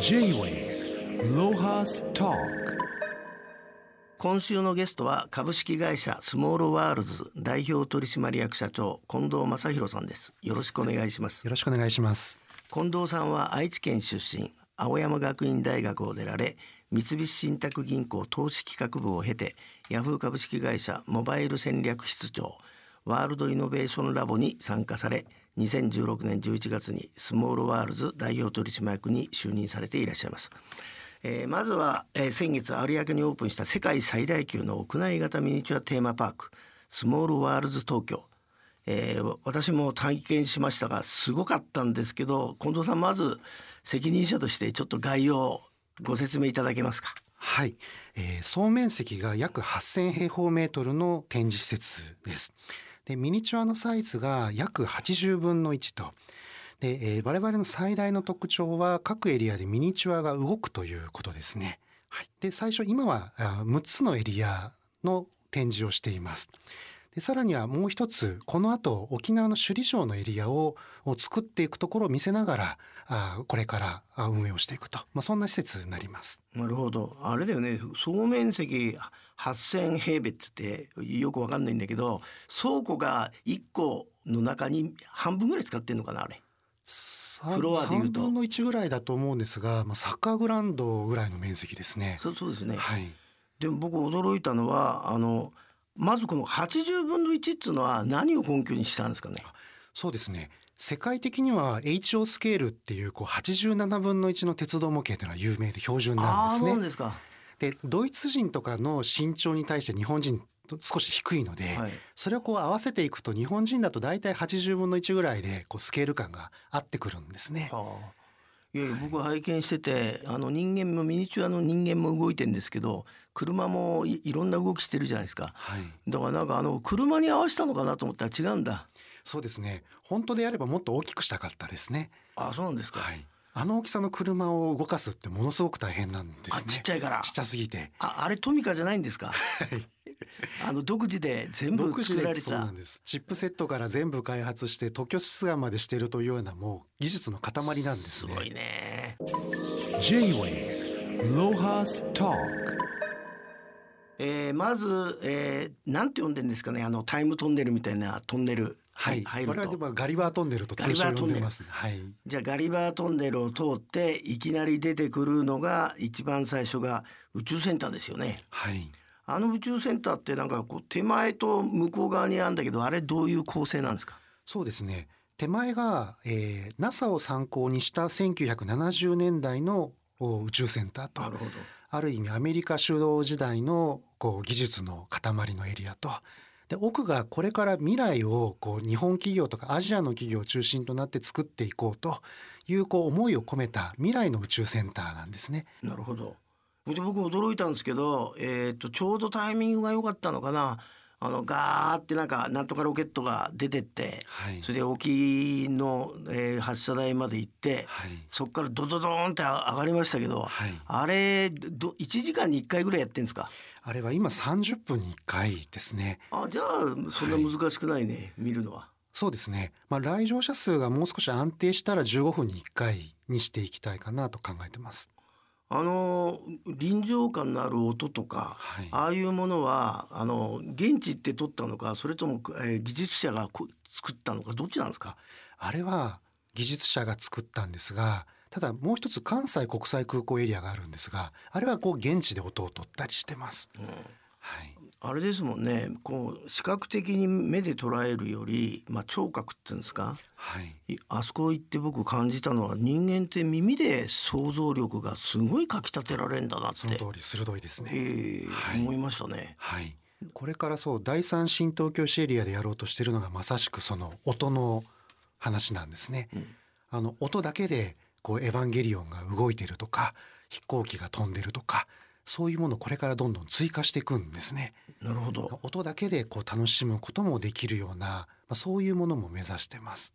J-Way ロハスト今週のゲストは株式会社スモールワールズ代表取締役社長近藤正拡さんです。よろしくお願いします。よろしくお願いします。近藤さんは愛知県出身青山学院大学を出られ三菱信託銀行投資企画部を経てヤフー株式会社モバイル戦略室長ワールドイノベーションラボに参加され2016年11月にスモールワールズ代表取締役に就任されていらっしゃいます。えー、まずは、えー、先月有明にオープンした世界最大級の屋内型ミニチュアテーマパークスモールワールズ東京、えー、私も体験しましたがすごかったんですけど近藤さんまず責任者としてちょっと概要をご説明いただけますか？はい、えー、総面積が約8000平方メートルの展示施設です。でミニチュアのサイズが約80分の1と。で、えー、我々の最大の特徴は各エリアでミニチュアが動くということですね。はい、で最初今は6つのエリアの展示をしています。でさらにはもう一つこの後沖縄の首里城のエリアを作っていくところを見せながらあこれから運営をしていくと、まあ、そんな施設になります。なるほどあれだよね総面積8,000平米ってよくわかんないんだけど倉庫が1個の中に半分ぐらい使ってんのかなあれ。フロアでいうと3分の1ぐらいだと思うんですが、まあ、サッカーグラウンドぐらいの面積ですね。そうそうですね、はい、でも僕驚いたのはあのまずこの80分の1っていうのは何を根拠にしたんですかねそうですね世界的には HO スケールっていうこう87分の1の鉄道模型というのは有名で標準なんですね。そうですかでドイツ人とかの身長に対して日本人少し低いので、はい、それをこう合わせていくと日本人だと大体80分の1ぐらいでこうスケール感が合ってくるんですね。はあ。いやいや僕拝見しててあの人間もミニチュアの人間も動いてんですけど車もいろんな動きしてるじゃないですか、はい、だからなんかあの車に合わせたのかなと思ったら違うんだ。そうですね。本当であればもっと大きくしたかったですね。あそうなんですか、はいあの大きさの車を動かすってものすごく大変なんですね。ちっちゃいから。ちっちゃすぎて。あ、あれトミカじゃないんですか？あの独自で全部作られた。そうなんです。チップセットから全部開発して特許出願までしているというようなもう技術の塊なんですね。すごいね。J-Way ロハストーク。えー、まず、えー、なんて呼んでんですかね？あのタイムトンネルみたいなトンネルはい、入ると。我々はガリバートンネル。と通称呼んでます、はい、じゃあガリバートンネルを通っていきなり出てくるのが一番最初が宇宙センターですよね。はい。あの宇宙センターってなんかこう手前と向こう側にあるんだけどあれどういう構成なんですか？そうですね。手前が、えー、NASA を参考にした1970年代の宇宙センターとなるほど。ある意味アメリカ主導時代のこう技術の塊のエリアとで奥がこれから未来をこう日本企業とかアジアの企業を中心となって作っていこうというこう思いを込めた未来の宇宙センターなんですね。なるほどで僕驚いたんですけど、えーと、ちょうどタイミングが良かったのかなあのガーってなんかなんとかロケットが出てって、はい、それで沖の、えー、発射台まで行って、はい、そこからドドドーンって上がりましたけど、はい、あれど1時間に1回ぐらいやってんですか？あれは今30分に1回ですね。あじゃあそんな難しくないね、見るのは。そうですね、まあ、来場者数がもう少し安定したら15分に1回にしていきたいかなと考えてますあの臨場感のある音とか、はい、ああいうものはあの現地って撮ったのかそれとも、えー、技術者が作ったのかどっちなんですか？あれは技術者が作ったんですがただもう一つ関西国際空港エリアがあるんですがあれはこう現地で音を取ったりしてます。うん。はい、あれですもんね。こう視覚的に目で捉えるより、まあ、聴覚っていうんですか、はい、あそこ行って僕感じたのは人間って耳で想像力がすごいかきたてられるんだなって。その通り鋭いですね、えーはい、思いましたね。はい。これからそう第三新東京市エリアでやろうとしてるのがまさしくその音の話なんですね。うん、あの音だけでこうエヴァンゲリオンが動いてるとか飛行機が飛んでるとかそういうものをこれからどんどん追加していくんですね。なるほど。音だけでこう楽しむこともできるような、まあ、そういうものも目指してます。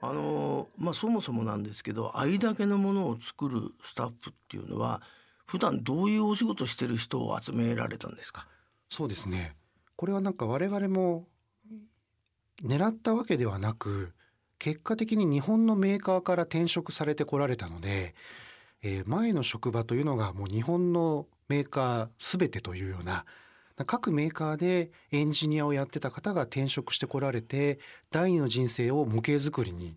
あのまあそもそもなんですけどあいだけのものを作るスタッフっていうのは普段どういうお仕事してる人を集められたんですか？そうですねこれはなんか我々も狙ったわけではなく結果的に日本のメーカーから転職されてこられたので、えー前の職場というのがもう日本のメーカーすべてというような各メーカーでエンジニアをやってた方が転職してこられて第二の人生を模型作りに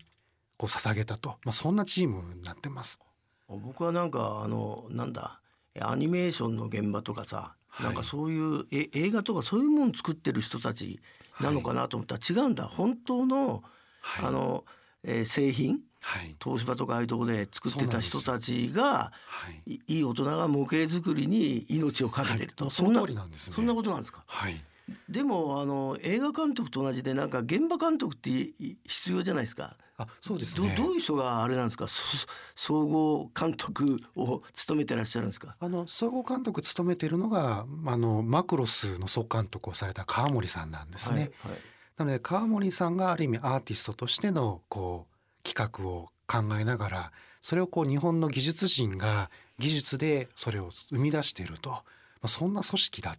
こう捧げたと、まあ、そんなチームになってます。僕はなんかあのなんだアニメーションの現場とかさ、はい。なんかそういうえ映画とかそういうもの作ってる人たちなのかなと思ったら違うんだ。本当の、はい。あの、えー製品はい。東芝とかああいうとこで作ってた人たちがはい。いいい大人が模型作りに命を懸けてると、はいそんななんですね。そんなことなんですか？はい。でもあの映画監督と同じでなんか現場監督ってい必要じゃないですか？あそうですどね。どういう人があれなんですか？そ総合監督を務めてらっしゃるんですか？あの総合監督務めているのがあのマクロスの総監督をされた川森さんなんですね。はいはいなので川森さんがある意味アーティストとしてのこう企画を考えながらそれをこう日本の技術人が技術でそれを生み出していると、まあ、そんな組織だっ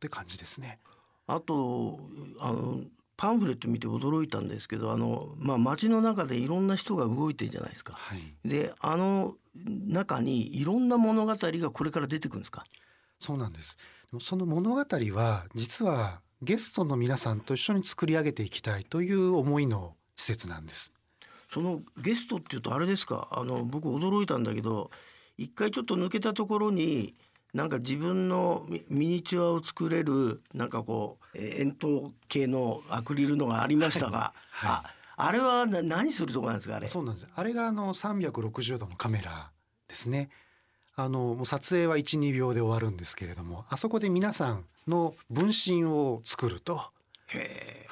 て感じですね。あとあのパンフレット見て驚いたんですけどあの、まあ、街の中でいろんな人が動いてるじゃないですか。はい、であの中にいろんな物語がこれから出てくるんですか？そうなんです。その物語は実はゲストの皆さんと一緒に作り上げていきたいという思いの施設なんです。そのゲストっていうとあれですか？あの僕驚いたんだけど一回ちょっと抜けたところになんか自分のミミニチュアを作れるなんかこうえー円筒形のアクリルのがありましたが、はいああれはな何するとこなんですかあれ？そうなんです。あれがあの360度のカメラですね。あのもう撮影は1、2秒で終わるんですけれども、あそこで皆さんの分身を作ると、へえ。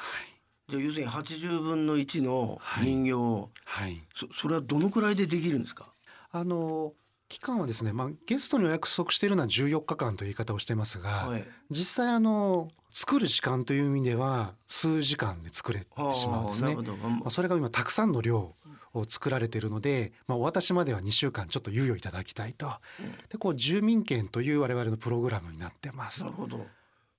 じゃあ要するに80分の1のはい。人形を、はい。そそれはどのくらいでできるんですか？あの期間はですね、まあゲストにお約束しているのは14日間という言い方をしてますが、はい。実際あの作る時間という意味では数時間で作れてしまうんですね。まあ、それが今たくさんの量を作られているので、まあ、お渡しまでは2週間ちょっと猶予いただきたいと。でこう住民権という我々のプログラムになってます。なる。ほど。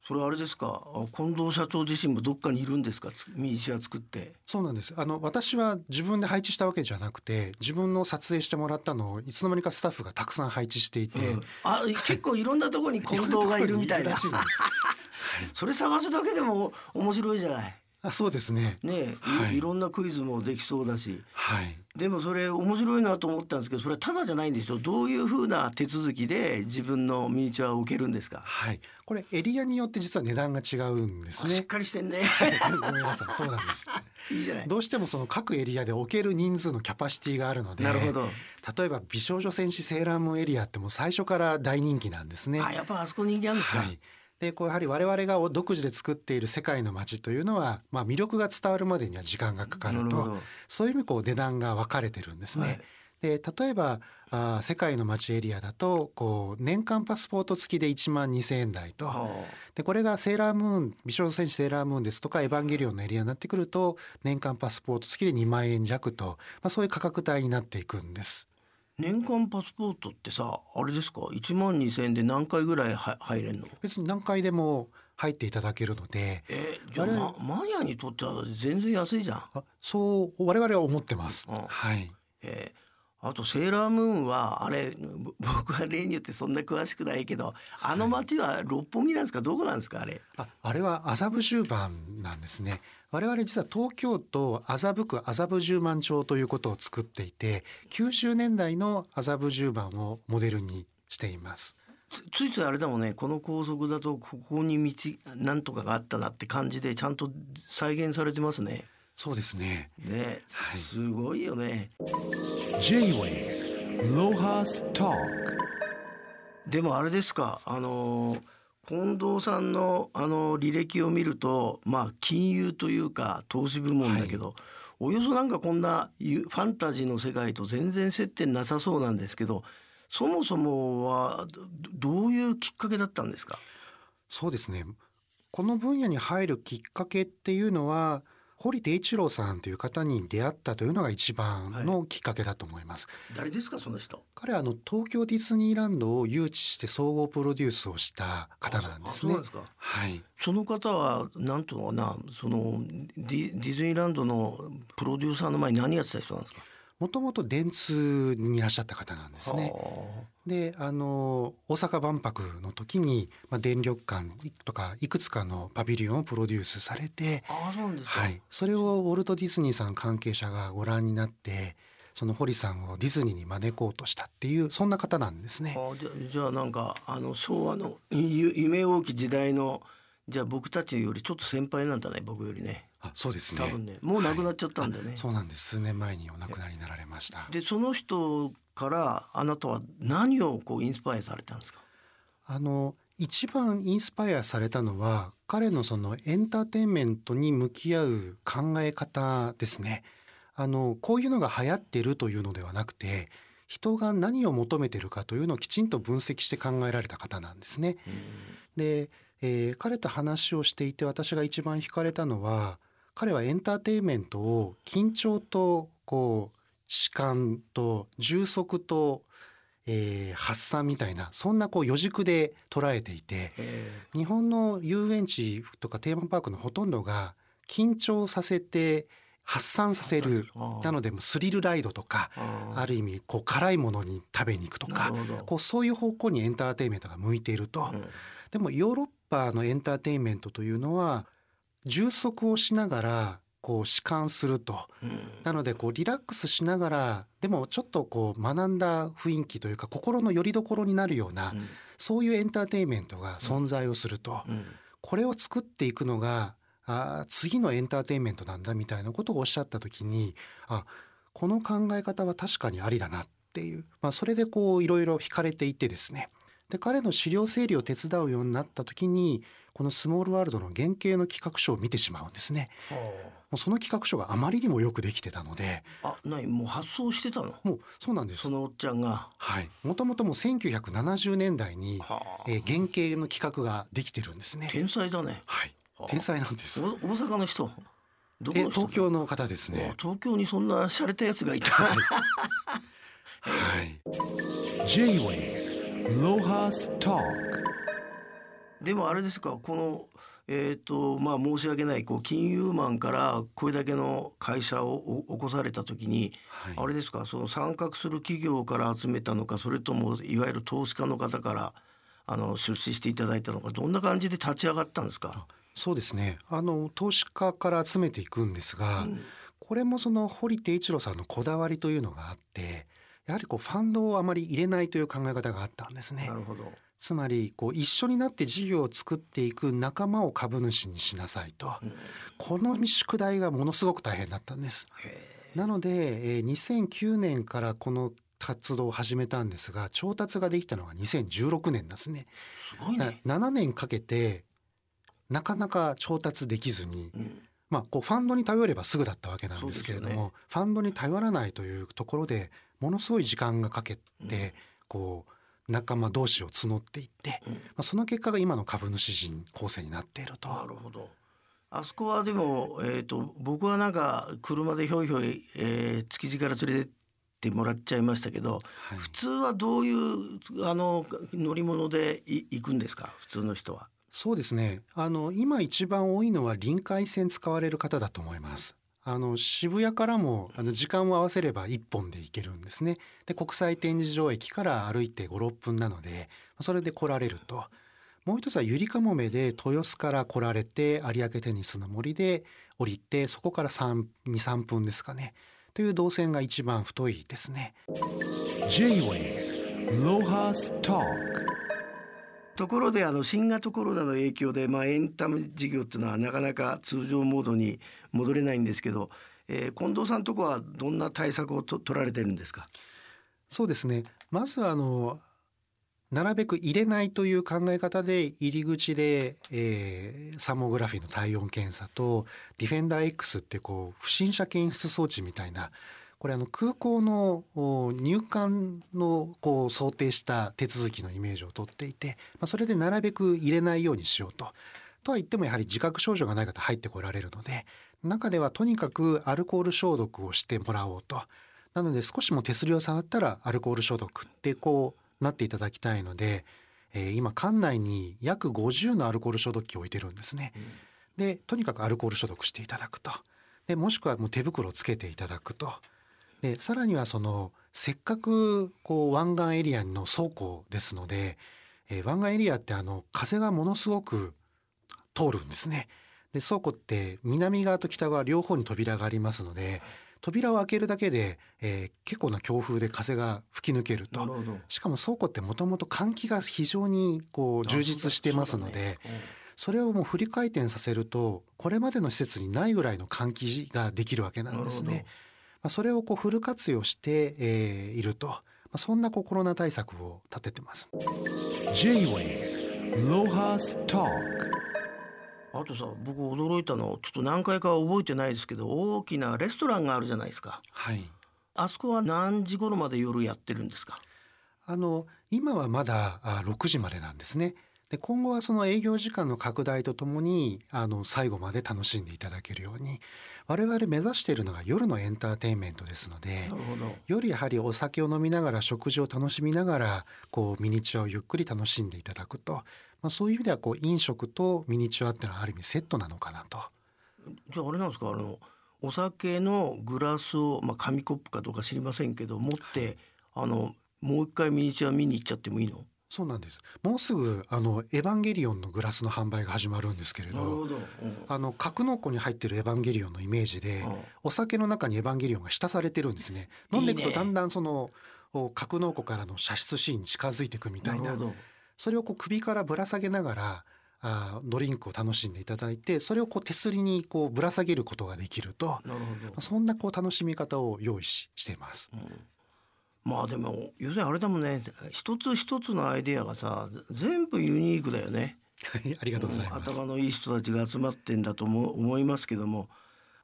それはあれですか？あ近藤社長自身もどっかにいるんですか？つミニチュア作って。そうなんです。あの私は自分で配置したわけじゃなくて、自分の撮影してもらったのをいつの間にかスタッフがたくさん配置していて、うん。あ結構いろんなところに近藤がいるみたいな。らしいです。それ探すだけでも面白いじゃないあ、そうですね。ねえ、はいい、いろんなクイズもできそうだしはい。でもそれ面白いなと思ったんですけどそれはただじゃないんですよどういうふうな手続きで自分のミニチュアを置けるんですか、はい。これエリアによって実は値段が違うんですあしっね。かりしてんねごめんなさい。そうなんです。いいじゃないどうしてもその各エリアで置ける人数のキャパシティがあるので、なるほど例えば美少女戦士セーラームーンエリアってもう最初から大人気なんですね。あやっぱあそこ人気あるんですか、はい。でこうやはり我々が独自で作っている世界の街というのは、まあ、魅力が伝わるまでには時間がかかると。そういう意味こう値段が分かれてるんですね。はい。で例えばあー世界の街エリアだとこう年間パスポート付きで1万2,000円台と。はでこれがセーラームーン美少女戦士セーラームーンですとかエヴァンゲリオンのエリアになってくると年間パスポート付きで2万円弱と、まあ、そういう価格帯になっていくんです。あ年間パスポートってさあれですか？1万2,000円で何回ぐらいは入れんの？別に何回でも入っていただけるのでえじゃあ、ま、マニアにとっては全然安いじゃん。あそう我々は思ってます。うんはいえーあとセーラームーンはあれぼ僕は例によってそんな詳しくないけどあの町は六本木なんですか？どこなんですか？あれ。ああれは麻布十番なんですね。我々実は東京都麻布区麻布十番町ということを作っていて90年代の麻布十番をモデルにしています。つついついあれだもんね。この高速だとここに道なんとかがあったなって感じでちゃんと再現されてますね。そうですね。ね、すはい。すごいよね。J-Way Lohas Talk でもあれですかあの近藤さんのあの履歴を見るとまあ金融というか投資部門だけど、およそなんかこんなゆファンタジーの世界と全然接点なさそうなんですけどそもそもはどどういうきっかけだったんですか？そうですね。この分野に入るきっかけっていうのは堀手一郎さんという方に出会ったというのが一番のきっかけだと思います。誰ですかその人？彼はあの東京ディズニーランドを誘致して総合プロデュースをした方なんですねあそうなん。ですかはい。その方はなんとかなそのディディズニーランドのプロデューサーの前に何やってた人なんですか？もともと電通にいらっしゃった方なんですね。はであの大阪万博の時に、まあ、電力館とかいくつかのパビリオンをプロデュースされて、はい、それをウォルト・ディズニーさん関係者がご覧になってその堀さんをディズニーに招こうとしたっていうそんな方なんですね。あじゃじゃあなんかあの昭和のゆ夢大き時代のじゃあ僕たちよりちょっと先輩なんだね僕よりねあそうですね多分ねもう亡くなっちゃったんでね、そうなんです数年前にお亡くなりになられました。でその人からあなたは何をこうインスパイアされたんですか？あの一番インスパイアされたのは彼のそのエンターテインメントに向き合う考え方ですね。あのこういうのが流行ってるというのではなくて人が何を求めてるかというのをきちんと分析して考えられた方なんですね。で、えー彼と話をしていて私が一番惹かれたのは彼はエンターテインメントを緊張とこう弛緩と充足と、えー発散みたいなそんなこう余軸で捉えていてえ日本の遊園地とかテーマパークのほとんどが緊張させて発散させるなのでスリルライドとかああ。る意味こう辛いものに食べに行くとかこうそういう方向にエンターテインメントが向いていると、うんでもヨーロッパのエンターテインメントというのは充足をしながらこう弛緩すると。うん。なのでこうリラックスしながらでもちょっとこう学んだ雰囲気というか心の拠り所になるような、うん。そういうエンターテインメントが存在をすると、うん。これを作っていくのがあー次のエンターテインメントなんだみたいなことをおっしゃった時にあこの考え方は確かにありだなっていう、まあ、それでこういろいろ惹かれていてですね。で彼の資料整理を手伝うようになった時にこのスモールワールドの原型の企画書を見てしまうんですね。はもうその企画書があまりにもよくできてたので。ああ何もう発想してたの？もうそうなんです。そ。のおっちゃんが。はい、もともともう1970年代に、はあ。えー原型の企画ができてるんですね。天才だね。はい。はあ、天才なんです。お大阪の人？どこえの人？東京の方ですあね。東京にそんな洒落たやつがいた。はい。J-Wave Lohas Talk でもあれですかこのえっ、とまあ申し訳ないこう金融マンからこれだけの会社をお起こされた時に、はい。あれですかその参画する企業から集めたのかそれともいわゆる投資家の方からあの出資していただいたのかどんな感じで立ち上がったんですか、そうですね。あの投資家から集めていくんですが、うんこれもその堀手一郎さんのこだわりというのがあって、やはりこうファンドをあまり入れないという考え方があったんですねな。るほどつまりこう一緒になって事業を作っていく仲間を株主にしなさいと。うんこの宿題がものすごく大変だったんです。へなので、えー2009年からこの活動を始めたんですが調達ができたのが2016年ですね。すごいね、7年かけてなかなか調達できずに、うんまあ、こうファンドに頼ればすぐだったわけなんですけれども、そうですよファンドに頼らないというところでものすごい時間がかけて、うんこう仲間同士を募っていって、うんまあ、その結果が今の株主陣構成になっていると。なるほどあそこはでも、えー、と僕はなんか車でひょいひょい、えー築地から連れてってもらっちゃいましたけどはい普通はどういうあの乗り物でい行くんですか？普通の人は。そうですね。あの今一番多いのは臨海線使われる方だと思います。あの渋谷からもあの時間を合わせれば一本で行けるんですね。で国際展示場駅から歩いて5、6分なのでそれで来られると。もう一つはゆりかもめで豊洲から来られて有明テニスの森で降りてそこから、2、3分ですかね。という動線が一番太いですね。J-Wave Lohas Talk ところであの新型コロナの影響で、まあ、エンタメ事業っていうのはなかなか通常モードに戻れないんですけど、えー近藤さんとこはどんな対策をと取られてるんですか？そうですね。まずはあのなるべく入れないという考え方で入り口で、えーサーモグラフィーの体温検査とディフェンダー X ってこう不審者検出装置みたいなこれあの空港のお入管のこう想定した手続きのイメージをとっていて、まあ、それでなるべく入れないようにしようと。とは言ってもやはり自覚症状がない方入ってこられるので中ではとにかくアルコール消毒をしてもらおうとなので少しも手すりを触ったらアルコール消毒ってこうなっていただきたいので、えー今館内に約50のアルコール消毒器を置いてるんですね。でとにかくアルコール消毒していただくとでもしくはもう手袋をつけていただくとでさらにはそのせっかくこう湾岸エリアの倉庫ですので、えー湾岸エリアってあの風がものすごく通るんですね。で倉庫って南側と北側両方に扉がありますので扉を開けるだけで、えー結構な強風で風が吹き抜けると。しかも倉庫ってもともと換気が非常にこう充実してますのでそれをもうフリ回転させるとこれまでの施設にないぐらいの換気ができるわけなんですね。まあ、それをこうフル活用して、えーいると、まあ、そんなこうコロナ対策を立ててます。あとさ僕驚いたのちょっと何回か覚えてないですけど大きなレストランがあるじゃないですか。はい。あそこは何時頃まで夜やってるんですか？あの今はまだあ6時までなんですね。で今後はその営業時間の拡大とともにあの最後まで楽しんでいただけるように我々目指しているのが夜のエンターテインメントですので夜やはりお酒を飲みながら食事を楽しみながらこうミニチュアをゆっくり楽しんでいただくと、まあ、そういう意味ではこう飲食とミニチュアっていうのはある意味セットなのかなと。じゃああれなんですかあのお酒のグラスを、まあ、紙コップかどうか知りませんけど持ってあのもう一回ミニチュア見に行っちゃってもいいの？そうなんです。もうすぐあのエヴァンゲリオンのグラスの販売が始まるんですけれどど、うん。あの格納庫に入ってるエヴァンゲリオンのイメージで、うん。お酒の中にエヴァンゲリオンが浸されてるんですね。飲んでいくいいねとだんだんそのお格納庫からの射出シーンに近づいていくみたいなそれをこう首からぶら下げながらあードリンクを楽しんでいただいてそれをこう手すりにこうぶら下げることができるとなるそんなこう楽しみ方を用意ししています。まあでも要するにあれだもんね。一つ一つのアイデアがさ全部ユニークだよね。はいありがとうございます。頭のいい人たちが集まってんだと思思いますけども。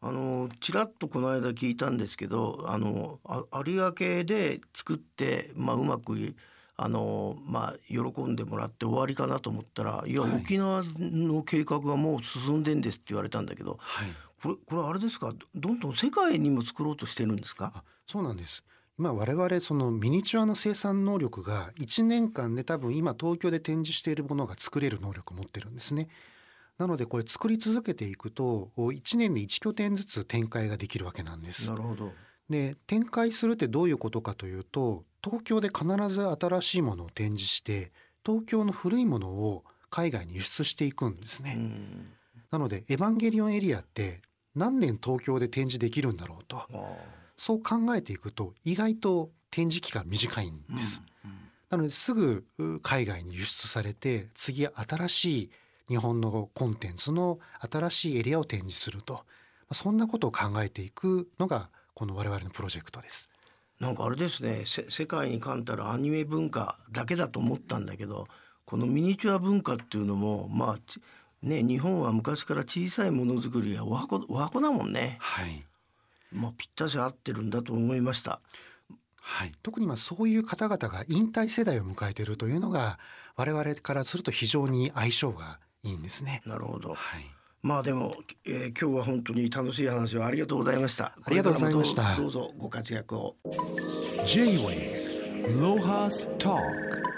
あのちらっとこの間聞いたんですけどあのあ有明で作って、まあ、うまくいあの、まあ、喜んでもらって終わりかなと思ったらいや、はい。沖縄の計画がもう進んでんですって言われたんだけどはい。これこれあれですか？どんどん世界にも作ろうとしてるんですか？あそうなんです今我々そのミニチュアの生産能力が1年間で多分今東京で展示しているものが作れる能力を持ってるんですね。なのでこれ作り続けていくと1年で1拠点ずつ展開ができるわけなんですな。るほどで展開するってどういうことかというと東京で必ず新しいものを展示して東京の古いものを海外に輸出していくんですね。うんなのでエヴァンゲリオンエリアって何年東京で展示できるんだろうとそう考えていくと意外と展示期間短いんです。うんなのですぐう海外に輸出されて次新しい日本のコンテンツの新しいエリアを展示すると。まあそんなことを考えていくのがこの我々のプロジェクトです。なんかあれですね。せ世界に冠たるアニメ文化だけだと思ったんだけどこのミニチュア文化っていうのもまあちね日本は昔から小さいものづくりがおはこおはこだもんね、はいまあ、ぴったし合ってるんだと思いました。はい、特にまあそういう方々が引退世代を迎えているというのが我々からすると非常に相性がいいんですね。なるほど。はい、まあでも、えー今日は本当に楽しい話をありがとうございました。ありがとうございました。どうぞご活躍を。J-Wave Lohas Talk